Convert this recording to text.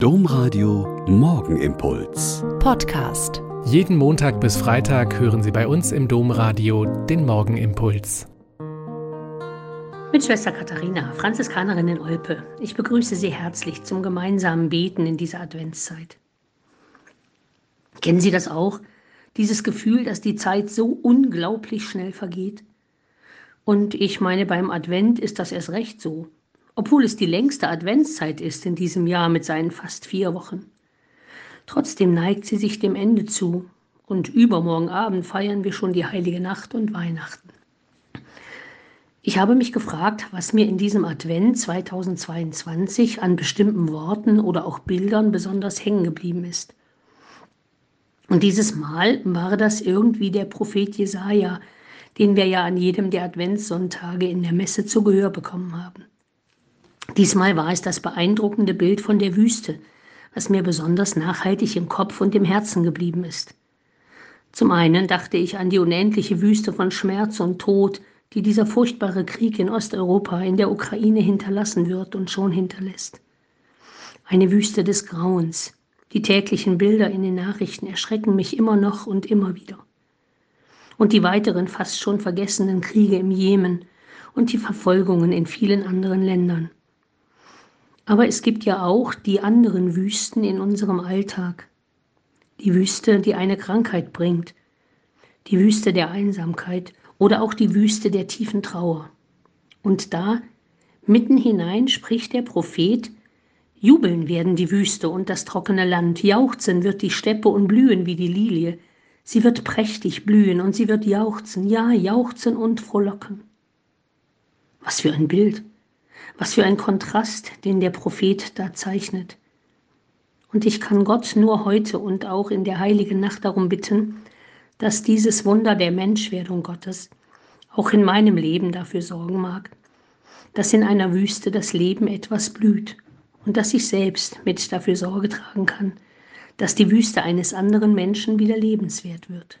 Domradio Morgenimpuls. Podcast. Jeden Montag bis Freitag hören Sie bei uns im Domradio den Morgenimpuls. Mit Schwester Katharina, Franziskanerin in Olpe. Ich begrüße Sie herzlich zum gemeinsamen Beten in dieser Adventszeit. Kennen Sie das auch? Dieses Gefühl, dass die Zeit so unglaublich schnell vergeht? Und ich meine, beim Advent ist das erst recht so obwohl es die längste Adventszeit ist in diesem Jahr mit seinen fast vier Wochen. Trotzdem neigt sie sich dem Ende zu, und übermorgen Abend feiern wir schon die heilige Nacht und Weihnachten. Ich habe mich gefragt, was mir in diesem Advent 2022 an bestimmten Worten oder auch Bildern besonders hängen geblieben ist. Und dieses Mal war das irgendwie der Prophet Jesaja, den wir ja an jedem der Adventssonntage in der Messe zu Gehör bekommen haben. Diesmal war es das beeindruckende Bild von der Wüste, was mir besonders nachhaltig im Kopf und im Herzen geblieben ist. Zum einen dachte ich an die unendliche Wüste von Schmerz und Tod, die dieser furchtbare Krieg in Osteuropa, in der Ukraine hinterlassen wird und schon hinterlässt. Eine Wüste des Grauens. Die täglichen Bilder in den Nachrichten erschrecken mich immer noch und immer wieder. Und die weiteren fast schon vergessenen Kriege im Jemen und die Verfolgungen in vielen anderen Ländern. Aber es gibt ja auch die anderen Wüsten in unserem Alltag. Die Wüste, die eine Krankheit bringt, die Wüste der Einsamkeit oder auch die Wüste der tiefen Trauer. Und da, mitten hinein, spricht der Prophet, Jubeln werden die Wüste und das trockene Land, jauchzen wird die Steppe und blühen wie die Lilie. Sie wird prächtig blühen und sie wird jauchzen, ja, jauchzen und frohlocken. Was für ein Bild! Was für ein Kontrast, den der Prophet da zeichnet. Und ich kann Gott nur heute und auch in der heiligen Nacht darum bitten, dass dieses Wunder der Menschwerdung Gottes auch in meinem Leben dafür sorgen mag, dass in einer Wüste das Leben etwas blüht und dass ich selbst mit dafür Sorge tragen kann, dass die Wüste eines anderen Menschen wieder lebenswert wird.